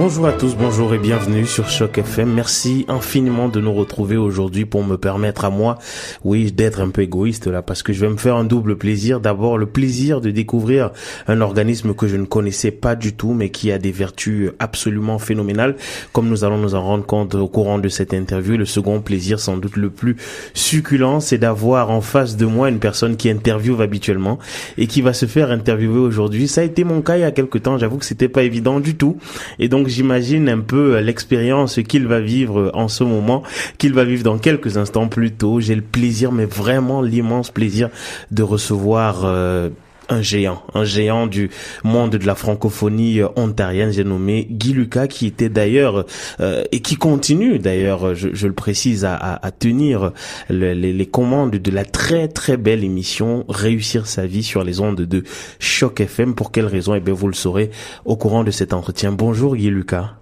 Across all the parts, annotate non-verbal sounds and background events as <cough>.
Bonjour à tous, bonjour et bienvenue sur Choc FM. Merci infiniment de nous retrouver aujourd'hui pour me permettre à moi, oui, d'être un peu égoïste là, parce que je vais me faire un double plaisir. D'abord, le plaisir de découvrir un organisme que je ne connaissais pas du tout, mais qui a des vertus absolument phénoménales, comme nous allons nous en rendre compte au courant de cette interview. Le second plaisir, sans doute le plus succulent, c'est d'avoir en face de moi une personne qui interviewe habituellement et qui va se faire interviewer aujourd'hui. Ça a été mon cas il y a quelque temps. J'avoue que c'était pas évident du tout. Et donc, j'imagine un peu l'expérience qu'il va vivre en ce moment, qu'il va vivre dans quelques instants plus tôt. J'ai le plaisir, mais vraiment l'immense plaisir de recevoir euh, un géant, un géant du monde de la francophonie euh, ontarienne, j'ai nommé Guy Lucas, qui était d'ailleurs euh, et qui continue d'ailleurs, je, le précise, à, tenir les, les, commandes de la très très belle émission Réussir sa vie sur les ondes de Choc FM. Pour quelle raison? Eh bien, vous le saurez au courant de cet entretien. Bonjour Guy Lucas.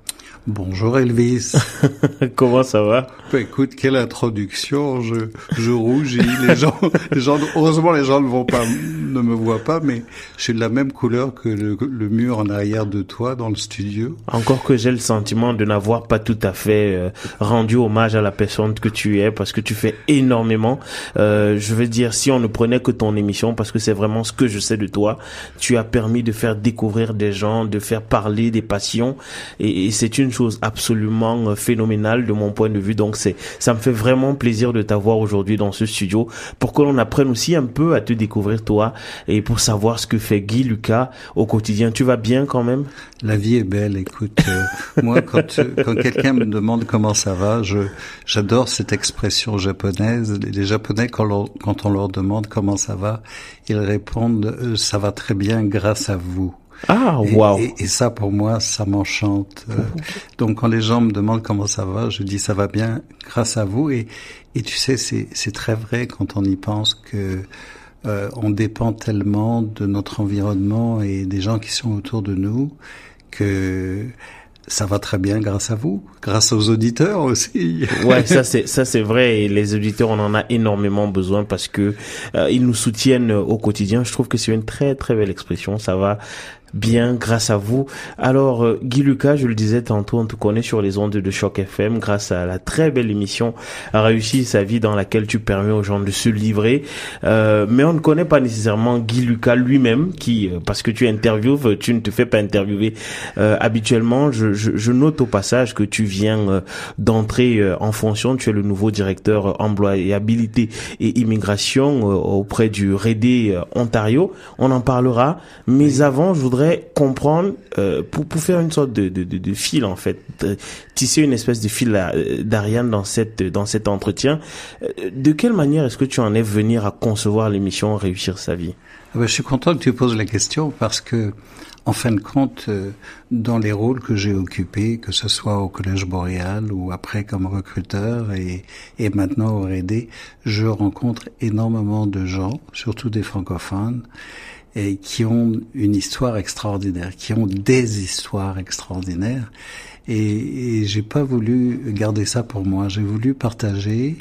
Bonjour Elvis. <laughs> Comment ça va? Bah, Écoute, quelle introduction. Je, je rougis. Les gens, <laughs> les gens, heureusement, les gens ne vont pas, ne me voient pas, mais je suis de la même couleur que le, le mur en arrière de toi dans le studio. Encore que j'ai le sentiment de n'avoir pas tout à fait euh, rendu hommage à la personne que tu es, parce que tu fais énormément. Euh, je veux dire, si on ne prenait que ton émission, parce que c'est vraiment ce que je sais de toi, tu as permis de faire découvrir des gens, de faire parler des passions, et, et c'est une chose absolument euh, phénoménale de mon point de vue. Donc c'est, ça me fait vraiment plaisir de t'avoir aujourd'hui dans ce studio pour que l'on apprenne aussi un peu à te découvrir toi et pour savoir ce que fait Guy Lucas au quotidien. Tu vas bien quand même? La vie est belle. Écoute, euh, <laughs> moi quand euh, quelqu'un me demande comment ça va, je j'adore cette expression japonaise. Les, Japonais quand, quand on leur demande comment ça va, ils répondent ça va très bien grâce à vous. Ah, waouh et, et, ça, pour moi, ça m'enchante. Euh, donc, quand les gens me demandent comment ça va, je dis ça va bien grâce à vous. Et, et tu sais, c'est très vrai quand on y pense que euh, on dépend tellement de notre environnement et des gens qui sont autour de nous que ça va très bien grâce à vous, grâce aux auditeurs aussi. <laughs> ouais, ça c'est ça c'est vrai et les auditeurs on en a énormément besoin parce que euh, ils nous soutiennent au quotidien. Je trouve que c'est une très très belle expression. Ça va bien grâce à vous. Alors euh, Guy Lucas, je le disais tantôt, on te connaît sur les ondes de Choc FM grâce à la très belle émission réussi sa vie dans laquelle tu permets aux gens de se livrer. Euh, mais on ne connaît pas nécessairement Guy Lucas lui-même qui, euh, parce que tu interviews, tu ne te fais pas interviewer habituellement. Je, je, je, note au passage que tu viens d'entrer en fonction. Tu es le nouveau directeur employabilité et immigration auprès du REDE Ontario. On en parlera. Mais avant, je voudrais comprendre euh, pour pour faire une sorte de de, de, fil en fait, tisser une espèce de fil euh, d'Ariane dans cette dans cet entretien. Euh, de quelle manière est-ce que tu en es venu à concevoir l'émission Réussir sa vie? Ah ben, Je suis content que tu poses la question parce que en fin de compte, dans les rôles que j'ai occupés, que ce soit au Collège Boréal ou après comme recruteur et, et maintenant au RD, je rencontre énormément de gens, surtout des francophones, et qui ont une histoire extraordinaire, qui ont des histoires extraordinaires. Et, et j'ai pas voulu garder ça pour moi. J'ai voulu partager.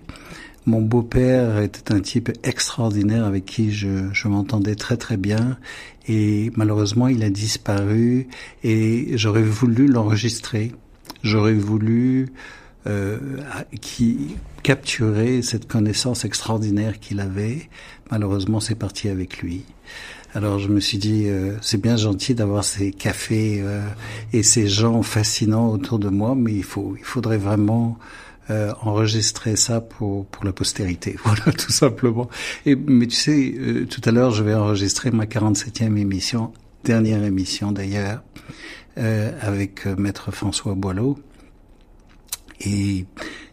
Mon beau-père était un type extraordinaire avec qui je, je m'entendais très très bien. Et malheureusement, il a disparu. Et j'aurais voulu l'enregistrer. J'aurais voulu euh, qui capturer cette connaissance extraordinaire qu'il avait. Malheureusement, c'est parti avec lui. Alors je me suis dit, euh, c'est bien gentil d'avoir ces cafés euh, et ces gens fascinants autour de moi, mais il faut, il faudrait vraiment euh, enregistrer ça pour pour la postérité. <laughs> Voilà, tout simplement. Et mais tu sais, tout à l'heure, je vais enregistrer ma 47e émission, dernière émission d'ailleurs, avec Maître François Boileau. Et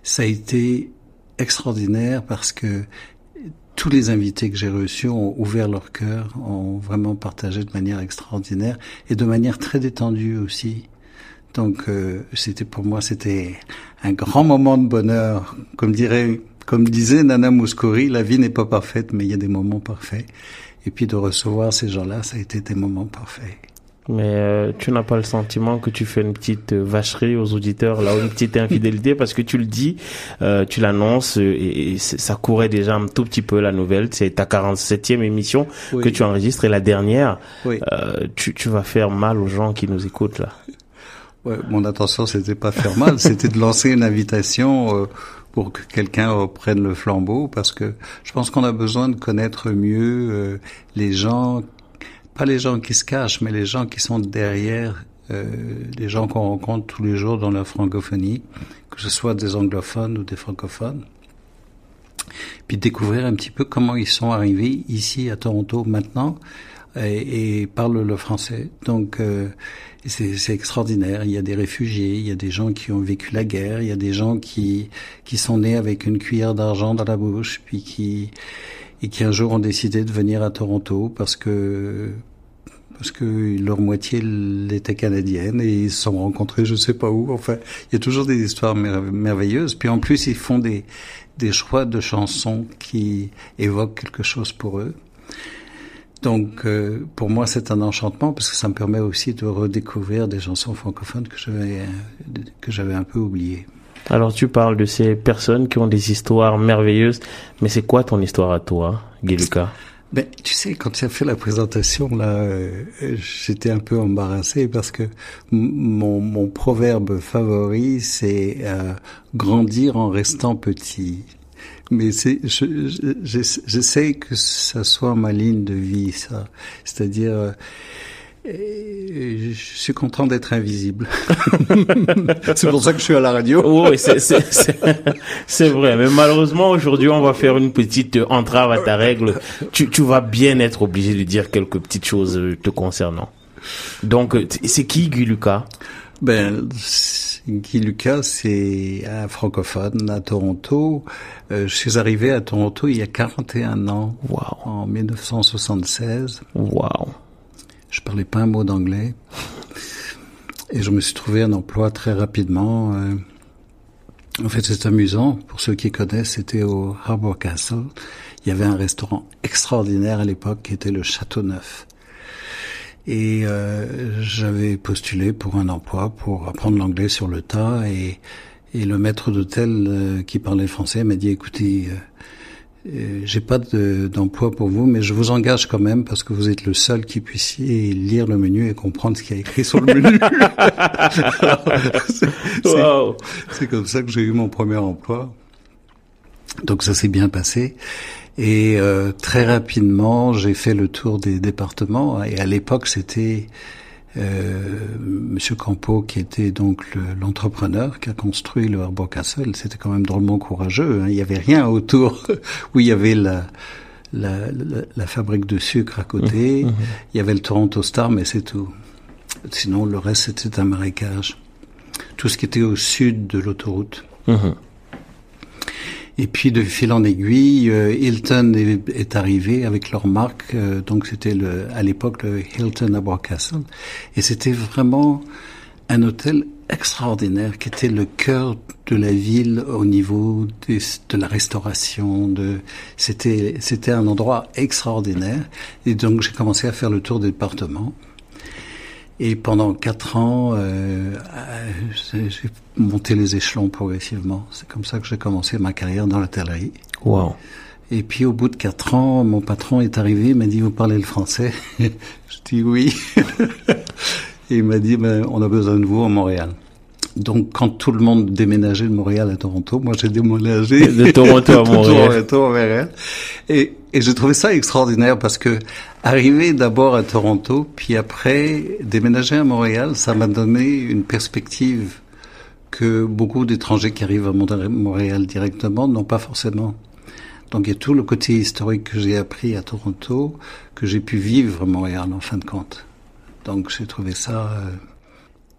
ça a été extraordinaire parce que tous les invités que j'ai reçus ont ouvert leur cœur, ont vraiment partagé de manière extraordinaire et de manière très détendue aussi. Donc euh, c'était pour moi c'était un grand moment de bonheur, comme dirait comme disait Nana Mouskouri, la vie n'est pas parfaite mais il y a des moments parfaits. Et puis de recevoir ces gens-là, ça a été des moments parfaits. Mais euh, tu n'as pas le sentiment que tu fais une petite euh, vacherie aux auditeurs, là, une petite infidélité, <laughs> parce que tu le dis, euh, tu l'annonces, et, ça courait déjà un tout petit peu la nouvelle. C'est ta 47e émission que tu enregistres et la dernière. Oui. tu, tu vas faire mal aux gens qui nous écoutent là. <laughs> Ouais, mon intention, c'était pas faire mal, c'était de lancer une invitation pour que quelqu'un reprenne le flambeau, parce que je pense qu'on a besoin de connaître mieux les gens pas les gens qui se cachent, mais les gens qui sont derrière, euh, les gens qu'on rencontre tous les jours dans la francophonie, que ce soit des anglophones ou des francophones. Puis découvrir un petit peu comment ils sont arrivés ici à Toronto maintenant et, et parlent le français. Donc euh, c'est extraordinaire. Il y a des réfugiés, il y a des gens qui ont vécu la guerre, il y a des gens qui qui sont nés avec une cuillère d'argent dans la bouche, puis qui et qui un jour ont décidé de venir à Toronto parce que parce que leur moitié était canadienne et ils se sont rencontrés je sais pas où. Enfin, il y a toujours des histoires merveilleuses. Puis en plus, ils font des des choix de chansons qui évoquent quelque chose pour eux. Donc, euh, pour moi, c'est un enchantement parce que ça me permet aussi de redécouvrir des chansons francophones que j'avais que j'avais un peu oubliées. Alors tu parles de ces personnes qui ont des histoires merveilleuses, mais c'est quoi ton histoire à toi, Guy Lucas? Ben, tu sais, quand tu as fait la présentation, là, euh, j'étais un peu embarrassé parce que mon, proverbe favori, c'est euh, grandir en restant petit. Mais j'essaie que ça soit ma ligne de vie, ça. C'est-à-dire, euh, je suis content d'être invisible. <laughs> c'est pour ça que je suis à la radio. Oui, c'est vrai. Mais malheureusement, aujourd'hui, on va faire une petite entrave à ta règle. Tu, tu vas bien être obligé de dire quelques petites choses te concernant. Donc, c'est qui Guy Lucas? Ben, Guy Lucas, c'est un francophone à Toronto. Euh, je suis arrivé à Toronto il y a 41 ans. Wow. En 1976. Wow. Je parlais pas un mot d'anglais. Et je me suis trouvé un emploi très rapidement. Euh. En fait, c'est amusant. Pour ceux qui connaissent, c'était au Harbour Castle. Il y avait un restaurant extraordinaire à l'époque qui était le Château Neuf. Et euh, j'avais postulé pour un emploi pour apprendre l'anglais sur le tas. Et, et le maître d'hôtel euh, qui parlait français m'a dit, écoutez, euh, j'ai pas d'emploi pour vous, mais je vous engage quand même parce que vous êtes le seul qui puissiez lire le menu et comprendre ce qu'il y a écrit sur le menu. <laughs> c'est comme ça que j'ai eu mon premier emploi. Donc ça s'est bien passé. Et euh, très rapidement, j'ai fait le tour des départements. Et à l'époque, c'était euh, Monsieur Campo, qui était donc l'entrepreneur qui a construit le Harbour Castle, c'était quand même drôlement courageux. Hein. Il n'y avait rien autour <laughs> où il y avait la, la, la, fabrique de sucre à côté. Mmh, mmh. Il y avait le Toronto Star, mais c'est tout. Sinon, le reste, c'était un marécage. Tout ce qui était au sud de l'autoroute. Mmh. Et puis de fil en aiguille, euh, Hilton est, arrivé avec leur marque. Euh, donc c'était le, à l'époque le Hilton à Castle, et c'était vraiment un hôtel extraordinaire qui était le cœur de la ville au niveau de la restauration. De c'était c'était un endroit extraordinaire. Et donc j'ai commencé à faire le tour des départements. Et pendant quatre ans, euh, j'ai monté les échelons progressivement. C'est comme ça que j'ai commencé ma carrière dans l'hôtellerie. Wow. Et puis au bout de quatre ans, mon patron est arrivé, il m'a dit, vous parlez le français? <laughs> Je dis oui. <laughs> Et il m'a dit, ben, on a besoin de vous à Montréal. Donc, quand tout le monde déménageait de Montréal à Toronto, moi j'ai déménagé de Toronto à <laughs> Montréal. Montréal. Et, et j'ai trouvé ça extraordinaire parce que arriver d'abord à Toronto, puis après déménager à Montréal, ça m'a donné une perspective que beaucoup d'étrangers qui arrivent à Montréal directement n'ont pas forcément. Donc il y a tout le côté historique que j'ai appris à Toronto, que j'ai pu vivre à Montréal en fin de compte. Donc j'ai trouvé ça euh,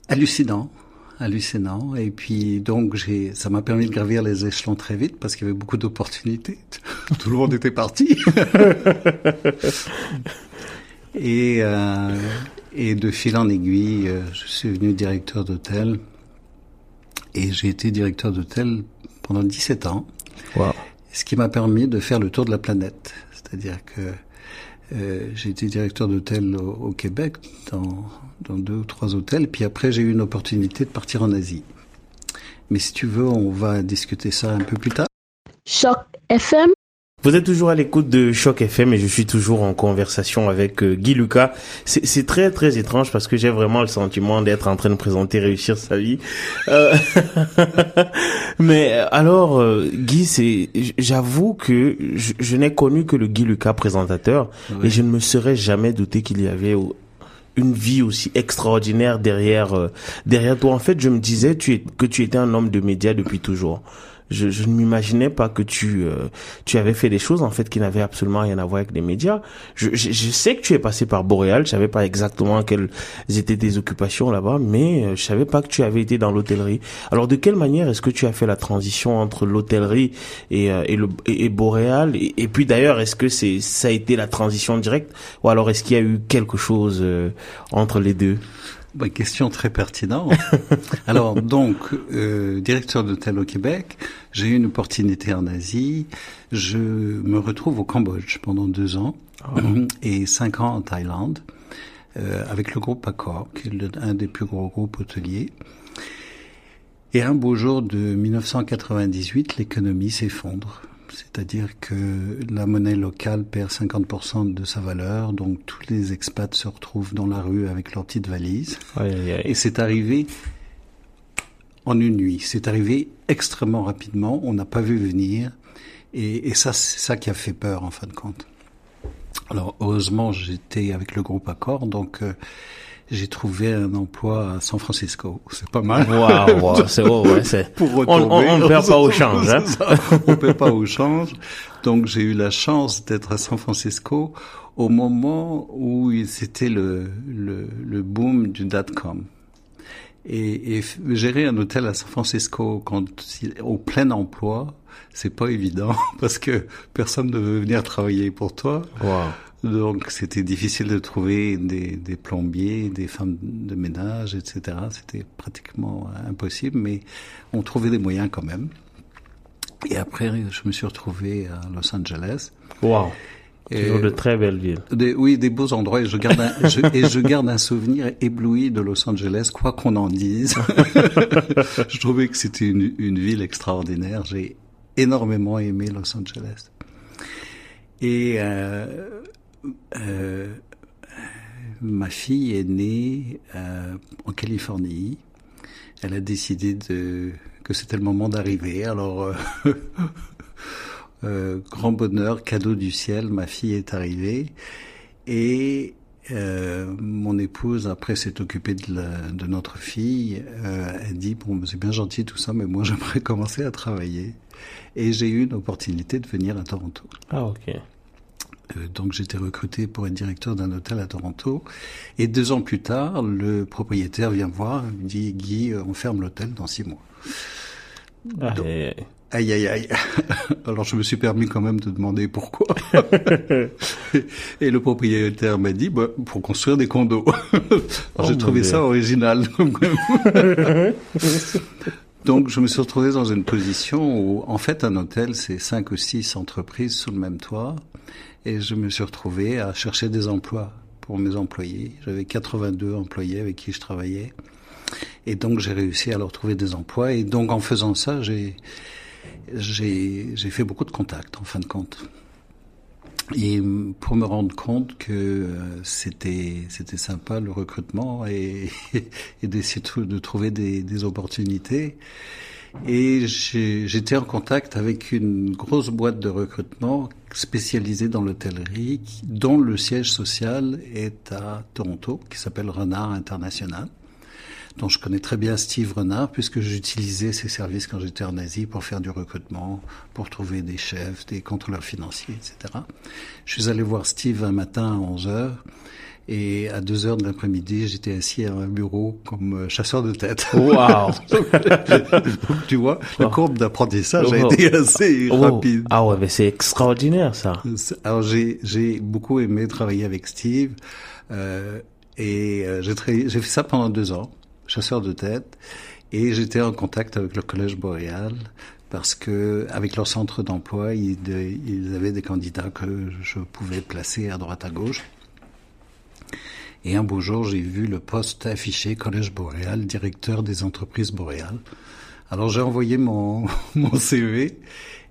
hallucinant hallucinant. Et puis donc j'ai, ça m'a permis de gravir les échelons très vite parce qu'il y avait beaucoup d'opportunités. <laughs> Tout le monde était parti. <laughs> et euh, et de fil en aiguille, euh, je suis devenu directeur d'hôtel et j'ai été directeur d'hôtel pendant 17 ans. Wow. Ce qui m'a permis de faire le tour de la planète. C'est-à-dire que Euh, j'ai été directeur d'hôtel au, au, Québec, dans, dans deux ou trois hôtels. Puis après, j'ai eu une opportunité de partir en Asie. Mais si tu veux, on va discuter ça un peu plus tard. Choc FM vous êtes toujours à l'écoute de Choc FM et je suis toujours en conversation avec euh, Guy Lucas. C'est très très étrange parce que j'ai vraiment le sentiment d'être en train de présenter réussir sa vie. Euh... <laughs> Mais euh, alors euh, Guy, c'est j'avoue que je, je n'ai connu que le Guy Lucas présentateur oui. et je ne me serais jamais douté qu'il y avait une vie aussi extraordinaire derrière derrière toi. En fait, je me disais tu es, que tu étais un homme de médias depuis toujours je, je ne m'imaginais pas que tu euh, tu avais fait des choses en fait qui n'avaient absolument rien à voir avec les médias. Je, je, je, sais que tu es passé par Boréal, je savais pas exactement quelles étaient tes occupations là-bas, mais euh, je savais pas que tu avais été dans l'hôtellerie. Alors de quelle manière est-ce que tu as fait la transition entre l'hôtellerie et, euh, et le et, et Boréal? Et, et, puis d'ailleurs est-ce que c'est ça a été la transition directe? Ou alors est-ce qu'il y a eu quelque chose euh, entre les deux? Bah, question très pertinente. <laughs> Alors donc, euh, directeur d'hôtel au Québec, j'ai eu une opportunité en Asie. Je me retrouve au Cambodge pendant deux ans oh. <clears throat> et cinq ans en Thaïlande euh, avec le groupe Accor, qui est un des plus gros groupes hôteliers. Et un beau jour de 1998, l'économie s'effondre. C'est-à-dire que la monnaie locale perd 50% de sa valeur, donc tous les expats se retrouvent dans la rue avec leur petite valise. Aïe, aïe, aïe. Et c'est arrivé en une nuit. C'est arrivé extrêmement rapidement. On n'a pas vu venir. Et, et ça, c'est ça qui a fait peur en fin de compte. Alors heureusement, j'étais avec le groupe Accor, donc euh, j'ai trouvé un emploi à San Francisco. C'est pas mal. Waouh, wow, c'est oh, ouais, c'est. <laughs> Pour on, ne perd pas au change, hein. <laughs> on ne perd pas au change. Donc j'ai eu la chance d'être à San Francisco au moment où c'était le, le, le boom du dot-com. Et, et, gérer un hôtel à San Francisco quand au plein emploi, c'est pas évident <laughs> parce que personne ne veut venir travailler pour toi. Wow. Donc c'était difficile de trouver des, des, plombiers, des femmes de ménage, etc. C'était pratiquement impossible, mais on trouvait des moyens quand même. Et après, je me suis retrouvé à Los Angeles. Wow. Toujours de très belles villes. Des, oui, des beaux endroits. Et je garde un, je, et je garde un souvenir ébloui de Los Angeles, quoi qu'on en dise. <laughs> je trouvais que c'était une, une ville extraordinaire. J'ai énormément aimé Los Angeles. Et euh, euh, ma fille est née euh, en Californie. Elle a décidé que c'était le moment d'arriver. Alors, <laughs> euh, grand bonheur, cadeau du ciel, ma fille est arrivée. Et mon épouse, après s'est occupée de, notre fille, elle dit bon c'est bien gentil tout ça, mais moi <laughs> j'aimerais commencer à travailler. Et j'ai eu une opportunité de venir à Toronto. Ah ok. Euh, donc j'étais recruté pour être directeur d'un hôtel à Toronto. Et deux ans plus tard, le propriétaire vient me voir, me dit Guy, on ferme l'hôtel dans six mois. Ah, Donc, et... Aïe, aïe, aïe. <laughs> Alors je me suis permis quand même de demander pourquoi. <laughs> Et le propriétaire m'a dit, bah, pour construire des condos. <laughs> Alors j'ai Oh, trouvé ça original. Donc je me suis retrouvé dans une position où, en fait, un hôtel, c'est cinq ou six entreprises sous le même toit. Et je me suis retrouvé à chercher des emplois pour mes employés. J'avais 82 employés avec qui je travaillais. Et donc j'ai réussi à leur trouver des emplois. Et donc en faisant ça, j'ai j'ai fait beaucoup de contacts en fin de compte. Et pour me rendre compte que euh, c'était c'était sympa le recrutement et, <laughs> et d'essayer de, de trouver des, des opportunités. Et j'étais en contact avec une grosse boîte de recrutement spécialisée dans l'hôtellerie, dont le siège social est à Toronto, qui s'appelle Renard International dont je connais très bien Steve Renard, puisque j'utilisais ses services quand j'étais en Asie pour faire du recrutement, pour trouver des chefs, des contrôleurs financiers, etc. Je suis allé voir Steve un matin à 11 heures, et à 2 heures de l'après-midi, j'étais assis à un bureau comme euh, chasseur de tête. Wow. <laughs> Donc, tu vois, la courbe d'apprentissage a Oh. été assez Oh. rapide. Ah ouais, mais c'est extraordinaire ça. Alors j'ai j'ai beaucoup aimé travailler avec Steve euh, et euh, j'ai j'ai fait ça pendant deux ans, chasseur de tête, et j'étais en contact avec le Collège Boréal parce que avec leur centre d'emploi, ils, ils, avaient des candidats que je pouvais placer à droite à gauche. Et un beau jour, j'ai vu le poste affiché Collège Boréal, directeur des entreprises boréales. Alors j'ai envoyé mon, <laughs> mon CV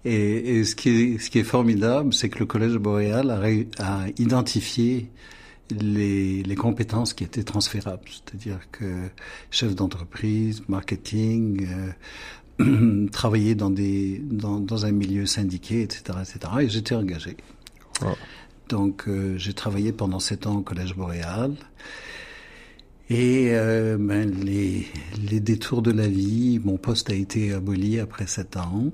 et, et, ce, qui est, ce qui est formidable, c'est que le Collège Boréal a, a identifié les, les, compétences qui étaient transférables, c'est-à-dire que chef d'entreprise, marketing, euh, <clears throat> travailler dans des dans, dans, un milieu syndiqué, etc., etc. Et j'étais engagé. Donc euh, j'ai travaillé pendant sept ans au Collège Boréal. Et euh, ben, les, détours de la vie, mon poste a été aboli après sept ans.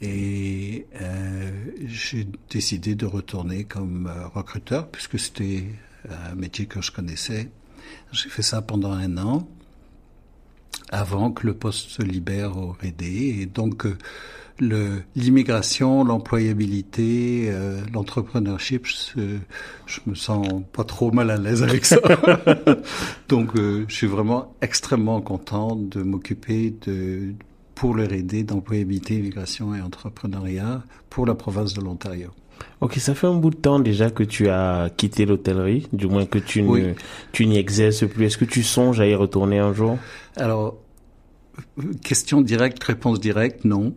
Et euh, j'ai décidé de retourner comme recruteur, puisque c'était un métier que je connaissais. J'ai fait ça pendant un an, avant que le poste se libère au RD. Et donc, le l'immigration, l'employabilité, euh, l'entrepreneurship, je, je, me sens pas trop mal à l'aise avec ça. <laughs> Donc, euh, je suis vraiment extrêmement content de m'occuper de pour le R&D d'employabilité, immigration et entrepreneuriat pour la province de l'Ontario. Ok, ça fait un bout de temps déjà que tu as quitté l'hôtellerie, du moins que tu ne, tu n'y exerces plus. Est-ce que tu songes à y retourner un jour? Alors, Question directe, réponse directe, non.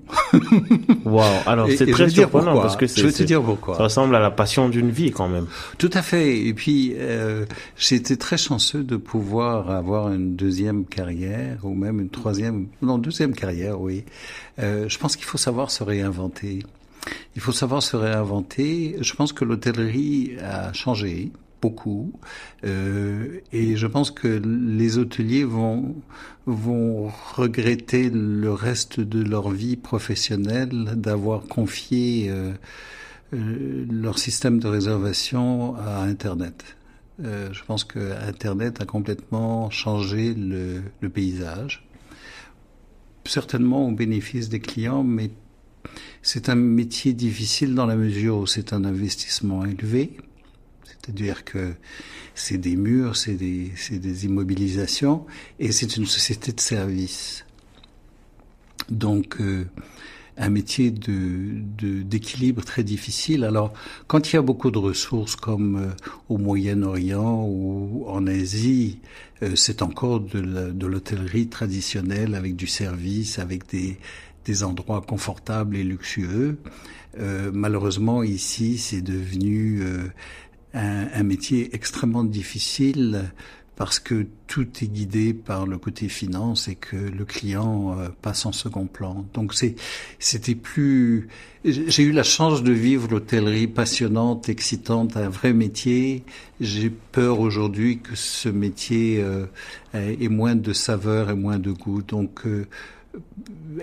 Wow. Alors c'est très surprenant parce que je vais te dire pourquoi. Ça ressemble à la passion d'une vie quand même. Tout à fait. Et puis euh, j'ai été très chanceux de pouvoir avoir une deuxième carrière ou même une troisième, non deuxième carrière, oui. Euh, je pense qu'il faut savoir se réinventer. Il faut savoir se réinventer. Je pense que l'hôtellerie a changé beaucoup. Euh, et je pense que les hôteliers vont vont regretter le reste de leur vie professionnelle d'avoir confié euh, euh, leur système de réservation à Internet. Euh, je pense que Internet a complètement changé le, le paysage. Certainement au bénéfice des clients, mais c'est un métier difficile dans la mesure où c'est un investissement élevé c'est-à-dire que c'est des murs, c'est des, des immobilisations, et c'est une société de service. Donc, euh, un métier de d'équilibre très difficile. Alors, quand il y a beaucoup de ressources comme euh, au Moyen-Orient ou en Asie, euh, c'est encore de l'hôtellerie traditionnelle avec du service, avec des, des endroits confortables et luxueux. malheureusement, ici, c'est devenu un, un, métier extrêmement difficile parce que tout est guidé par le côté finance et que le client euh, passe en second plan. Donc c'était plus j'ai eu la chance de vivre l'hôtellerie passionnante, excitante, un vrai métier. J'ai peur aujourd'hui que ce métier euh, ait moins de saveur et moins de goût. Donc euh,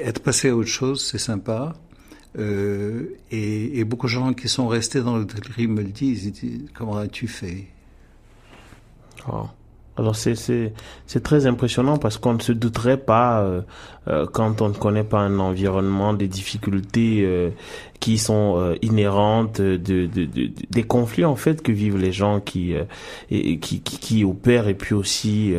être passé à autre chose, c'est sympa. Euh, et, beaucoup de gens qui sont restés dans l'hôtellerie me le disent, ils disent comment as-tu fait? Oh. Alors c'est très impressionnant parce qu'on ne se douterait pas euh, euh, quand on ne connaît pas un environnement des difficultés qui sont inhérentes de, de, de, des conflits en fait que vivent les gens qui, qui, qui opèrent et puis aussi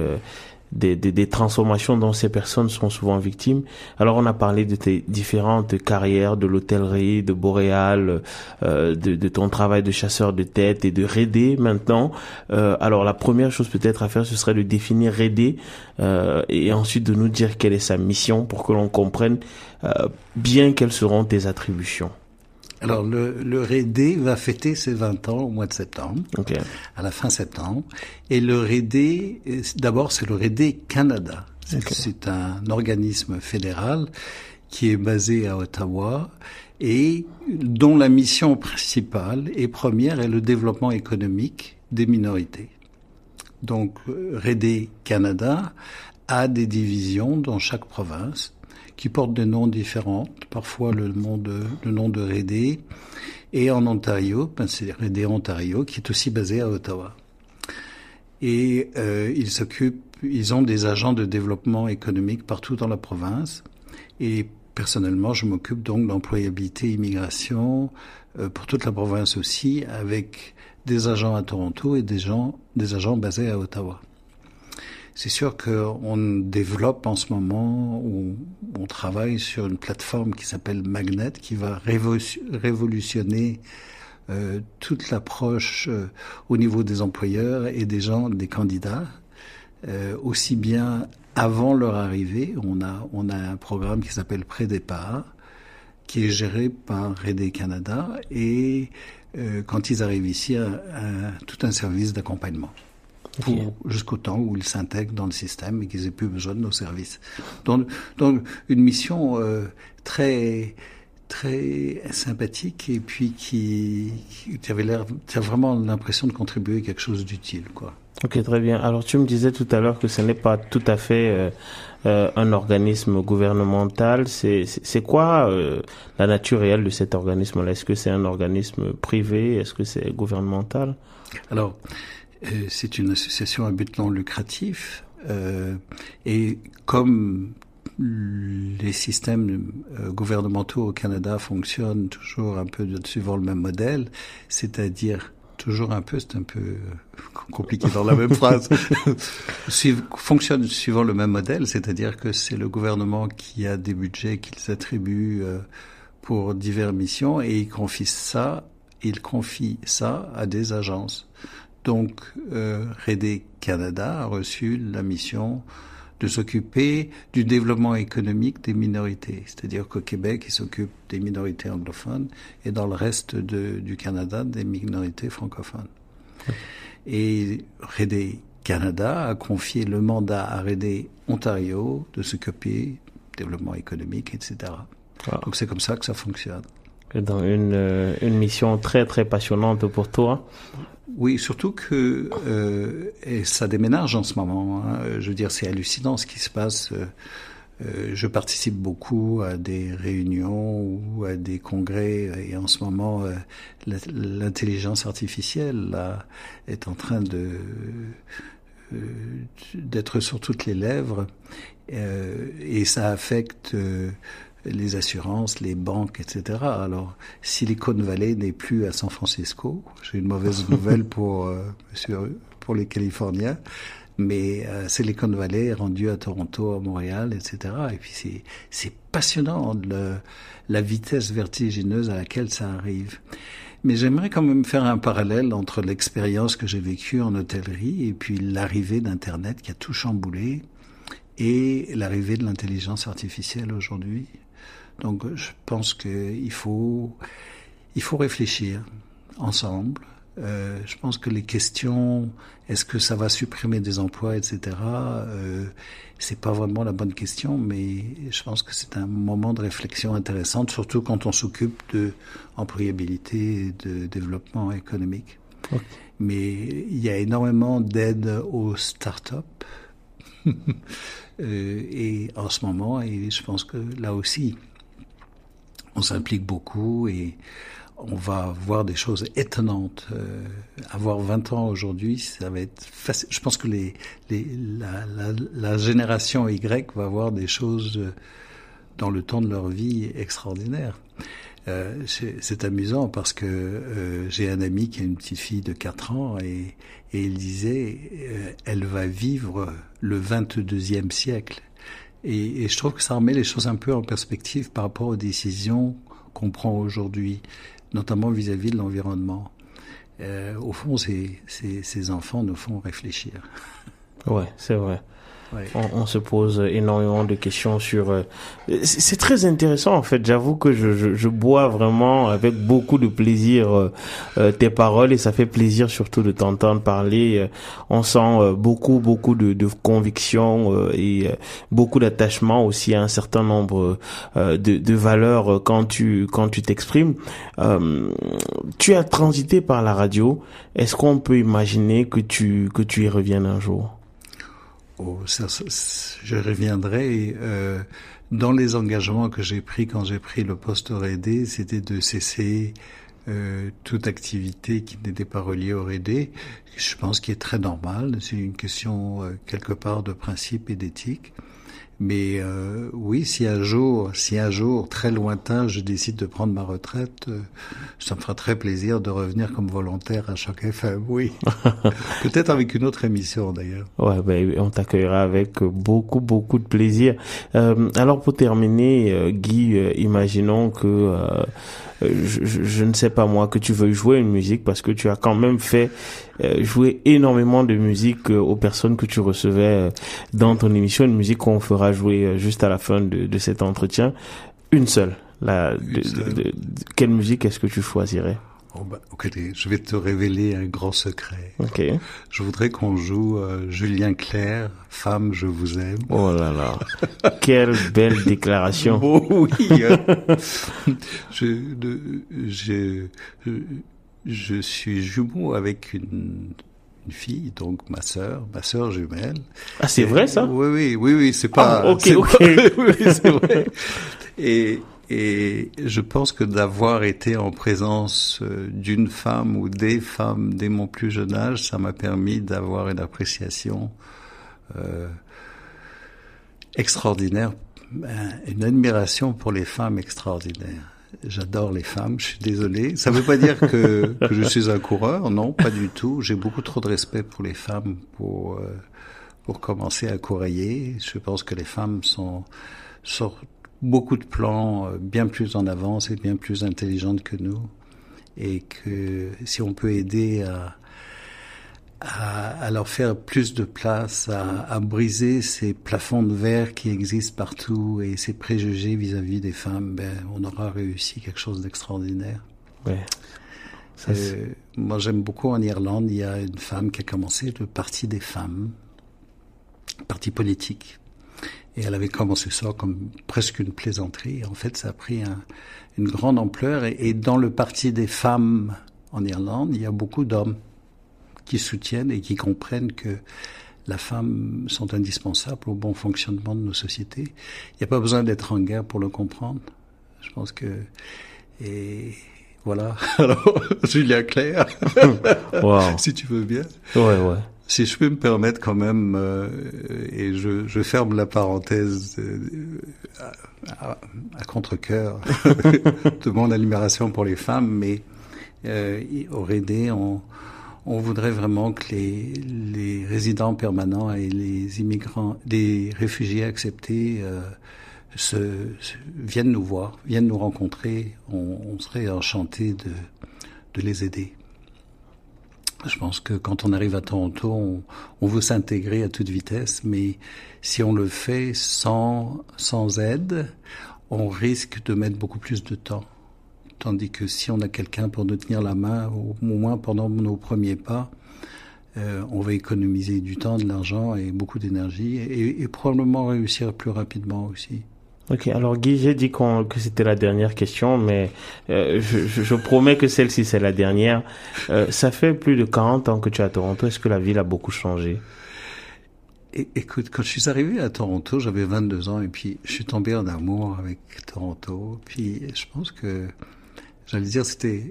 des, des, des, transformations dont ces personnes sont souvent victimes. Alors on a parlé de tes différentes carrières, de l'hôtellerie, de Boréal, euh, de, de, ton travail de chasseur de tête et de Rédé maintenant. Euh, alors la première chose peut-être à faire, ce serait de définir Rédé euh, et ensuite de nous dire quelle est sa mission pour que l'on comprenne euh, bien quelles seront tes attributions. Alors, le, le va fêter ses 20 ans au mois de septembre, à la fin septembre. Et le REDE, d'abord, c'est le REDE Canada. C'est un organisme fédéral qui est basé à Ottawa et dont la mission principale et première est le développement économique des minorités. Donc, REDE Canada a des divisions dans chaque province qui portent des noms différents, parfois le nom de, le nom de Rédé, et en Ontario, ben c'est Rédé Ontario, qui est aussi basé à Ottawa. Et euh, ils s'occupent, ils ont des agents de développement économique partout dans la province, et personnellement, je m'occupe donc d'employabilité, immigration euh, pour toute la province aussi, avec des agents à Toronto et des gens, des agents basés à Ottawa. C'est sûr qu'on développe en ce moment, ou on travaille sur une plateforme qui s'appelle Magnet, qui va révolutionner euh, toute l'approche euh, au niveau des employeurs et des gens, des candidats, euh, aussi bien avant leur arrivée, on a on a un programme qui s'appelle Pré-départ, qui est géré par Rede Canada et quand ils arrivent ici, tout un service d'accompagnement jusqu'au temps où ils s'intègrent dans le système et qu'ils aient plus besoin de nos services. Donc, donc une mission euh, très très sympathique et puis qui, qui avait l'air, tu as vraiment l'impression de contribuer à quelque chose d'utile, quoi. Ok, très bien. Alors tu me disais tout à l'heure que ce n'est pas tout à fait euh, euh un organisme gouvernemental. C'est c'est quoi euh, la nature réelle de cet organisme-là? Est-ce que c'est un organisme privé? Est-ce que c'est gouvernemental? Alors c'est une association à but non lucratif et comme les systèmes gouvernementaux au Canada fonctionnent toujours un peu suivant le même modèle, c'est-à-dire toujours un peu, c'est un peu compliqué dans la même phrase, <laughs> fonctionne suivant le même modèle, c'est-à-dire que c'est le gouvernement qui a des budgets qu'il s'attribue euh, pour diverses missions et il confie ça, il confie ça à des agences. Donc, euh, Rede Canada a reçu la mission de s'occuper du développement économique des minorités. C'est-à-dire qu'au Québec, il s'occupe des minorités anglophones et dans le reste de, du Canada, des minorités francophones. Et Rede Canada a confié le mandat à Rede Ontario de s'occuper du développement économique, etc. Donc c'est comme ça que ça fonctionne. Dans une, euh, une mission très très passionnante pour toi. Oui, surtout que euh, et ça déménage en ce moment. Hein. Je veux dire, c'est hallucinant ce qui se passe. Euh, euh, je participe beaucoup à des réunions ou à des congrès et en ce moment, euh, l'intelligence artificielle là, est en train de euh, d'être sur toutes les lèvres et ça affecte les assurances, les banques, etc. Alors, Silicon Valley n'est plus à San Francisco. J'ai une mauvaise <laughs> nouvelle pour euh, pour les Californiens, mais euh, Silicon Valley est rendu à Toronto, à Montréal, etc. Et puis c'est c'est passionnant le, la vitesse vertigineuse à laquelle ça arrive. Mais j'aimerais quand même faire un parallèle entre l'expérience que j'ai vécue en hôtellerie et puis l'arrivée d'Internet qui a tout chamboulé et l'arrivée de l'intelligence artificielle aujourd'hui. Donc je pense qu'il faut, il faut réfléchir ensemble. Euh, je pense que les questions, est-ce que ça va supprimer des emplois, etc. Euh, c'est pas vraiment la bonne question, mais je pense que c'est un moment de réflexion intéressante, surtout quand on s'occupe de employabilité et de développement économique. Mais il y a énormément d'aide aux start-up. <laughs> euh, et en ce moment, et je pense que là aussi, on s'implique beaucoup et on va voir des choses étonnantes. Euh, avoir 20 ans aujourd'hui, ça va être facile. Je pense que les, les la, la, la, génération Y va voir des choses euh, dans le temps de leur vie extraordinaires. Euh, c'est amusant parce que euh, j'ai un ami qui a une petite fille de 4 ans et, et il disait euh, elle va vivre le 22e siècle. Et, et, je trouve que ça remet les choses un peu en perspective par rapport aux décisions qu'on prend aujourd'hui, notamment vis-à-vis -vis de l'environnement. Euh, au fond, ces, ces, ces enfants nous font réfléchir. Ouais, c'est vrai. On, on, se pose énormément de questions sur. Euh, c'est très intéressant en fait. J'avoue que je, je, je, bois vraiment avec beaucoup de plaisir euh, euh tes paroles et ça fait plaisir surtout de t'entendre parler. On sent beaucoup beaucoup de, de conviction et beaucoup d'attachement aussi à un certain nombre de, de, valeurs quand tu quand tu t'exprimes. tu as transité par la radio. Est-ce qu'on peut imaginer que tu que tu y reviennes un jour? Je reviendrai. Euh, dans les engagements que j'ai pris quand j'ai pris le poste R&D, c'était de cesser euh, toute activité qui n'était pas reliée au R&D. Je pense qu'il est très normal. C'est une question euh, quelque part de principe et d'éthique. Mais euh, oui, si un jour, si un jour très lointain, je décide de prendre ma retraite, euh, ça me fera très plaisir de revenir comme volontaire à chaque FM. Oui, <laughs> peut-être avec une autre émission d'ailleurs. Ouais, ben, on t'accueillera avec beaucoup beaucoup de plaisir. Euh, alors pour terminer, euh, Guy, euh, imaginons que je, je, je, ne sais pas moi que tu veuilles jouer une musique parce que tu as quand même fait jouer énormément de musique aux personnes que tu recevais dans ton émission, une musique qu'on fera jouer juste à la fin de, de cet entretien. Une seule. La, de, de, quelle musique est-ce que tu choisirais? Oh bah, je vais te révéler un grand secret. Je voudrais qu'on joue euh, Julien Clerc, Femme, je vous aime. Oh là là. Quelle belle déclaration. <laughs> Oh oui. Hein. <laughs> je, je, je suis jumeau avec une une fille, donc ma sœur, ma sœur jumelle. Ah, c'est vrai ça? Oui, oui, oui, oui, c'est pas. Ah, ok, ok. <laughs> oui, c'est vrai. Et et je pense que d'avoir été en présence euh, d'une femme ou des femmes dès mon plus jeune âge, ça m'a permis d'avoir une appréciation euh, extraordinaire, ben, une admiration pour les femmes extraordinaires. J'adore les femmes, je suis désolé. Ça ne veut pas dire que, je suis un coureur, non, pas du tout. J'ai beaucoup trop de respect pour les femmes pour, euh, pour commencer à courailler. Je pense que les femmes sont, sont beaucoup de plans euh, bien plus en avance et bien plus intelligentes que nous. Et que si on peut aider à, à, à leur faire plus de place, à, à, briser ces plafonds de verre qui existent partout et ces préjugés vis-à-vis des femmes, ben, on aura réussi quelque chose d'extraordinaire. Ouais. Euh, moi, j'aime beaucoup en Irlande, il y a une femme qui a commencé le Parti des femmes, parti politique. Et elle avait commencé ça comme presque une plaisanterie. En fait, ça a pris un, une grande ampleur. Et, et, dans le parti des femmes en Irlande, il y a beaucoup d'hommes qui soutiennent et qui comprennent que la femme sont indispensables au bon fonctionnement de nos sociétés. Il n'y a pas besoin d'être en guerre pour le comprendre. Je pense que et voilà. <laughs> Alors Julia Claire, <laughs> wow. <laughs> si tu veux bien. Ouais ouais. Si je peux me permettre quand même, euh, et je, je, ferme la parenthèse euh, à, à contre-cœur de mon admiration pour les femmes, mais euh, au RED, on, on voudrait vraiment que les, les résidents permanents et les immigrants, les réfugiés acceptés euh, viennent nous voir, viennent nous rencontrer. On, serait enchanté de, de les aider. Je pense que quand on arrive à Toronto, on, on veut s'intégrer à toute vitesse, mais si on le fait sans, sans aide, on risque de mettre beaucoup plus de temps. Tandis que si on a quelqu'un pour nous tenir la main, au moins pendant nos premiers pas, euh, on va économiser du temps, de l'argent et beaucoup d'énergie et, et, probablement réussir plus rapidement aussi. Ok, alors Guy, j'ai dit qu que c'était la dernière question, mais euh, je, je, je, promets que celle-ci c'est la dernière. Euh, ça fait plus de 40 ans que tu es à Toronto. Est-ce que la ville a beaucoup changé? Écoute, quand je suis arrivé à Toronto, j'avais 22 ans et puis je suis tombé en amour avec Toronto. Puis je pense que J'allais dire, c'était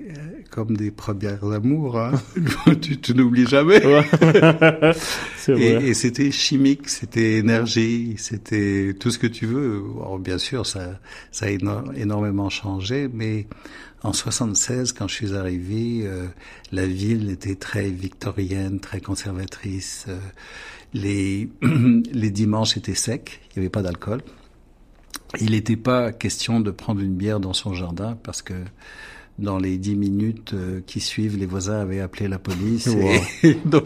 comme des premières amours. Hein. <laughs> tu, tu n'oublies jamais. <laughs> et, et c'était chimique, c'était énergie, c'était tout ce que tu veux. Alors, bien sûr, ça, ça a énormément changé, mais en 76, quand je suis arrivé, euh, la ville était très victorienne, très conservatrice. Euh, les, <clears throat> les dimanches étaient secs, il n'y avait pas d'alcool. Il n'était pas question de prendre une bière dans son jardin parce que dans les dix minutes qui suivent, les voisins avaient appelé la police. Wow. <laughs> Et, donc,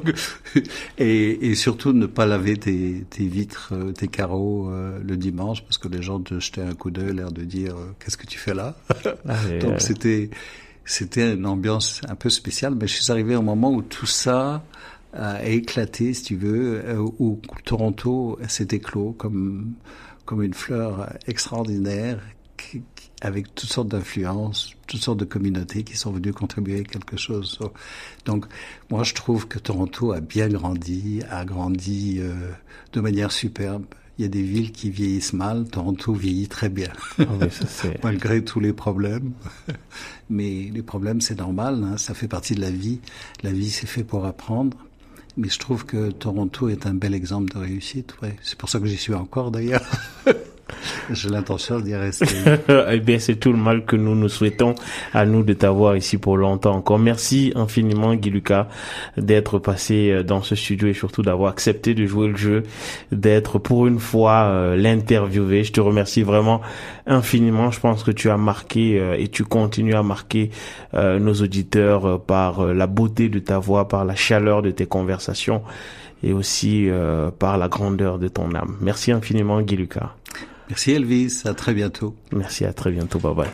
et, et, surtout ne pas laver tes, tes vitres, tes carreaux euh, le dimanche parce que les gens te jetaient un coup d'œil, l'air de dire euh, qu'est-ce que tu fais là? Ah, <laughs> donc c'était c'était une ambiance un peu spéciale, mais je suis arrivé au moment où tout ça a éclaté, si tu veux, où Toronto s'est éclos comme comme une fleur extraordinaire qui, avec toutes sortes d'influences, toutes sortes de communautés qui sont venues contribuer à quelque chose. Donc, moi, je trouve que Toronto a bien grandi, a grandi euh, de manière superbe. Il y a des villes qui vieillissent mal. Toronto vieillit très bien, oh, oui, ça, <laughs> malgré tous les problèmes. <laughs> Mais les problèmes, c'est normal. Hein, ça fait partie de la vie. La vie, c'est fait pour apprendre. Mais je trouve que Toronto est un bel exemple de réussite. Ouais. C'est pour ça que j'y suis encore d'ailleurs. <laughs> J'ai l'intention d'y rester. <laughs> eh bien, c'est tout le mal que nous nous souhaitons à nous de t'avoir ici pour longtemps encore. Merci infiniment, Guy Lucas, d'être passé euh, dans ce studio et surtout d'avoir accepté de jouer le jeu, d'être pour une fois euh, l'interviewé. Je te remercie vraiment infiniment. Je pense que tu as marqué euh, et tu continues à marquer nos auditeurs par la beauté de ta voix, par la chaleur de tes conversations et aussi par la grandeur de ton âme. Merci infiniment, Guy Lucas. Merci Elvis, à très bientôt. Merci, à très bientôt, bye bye.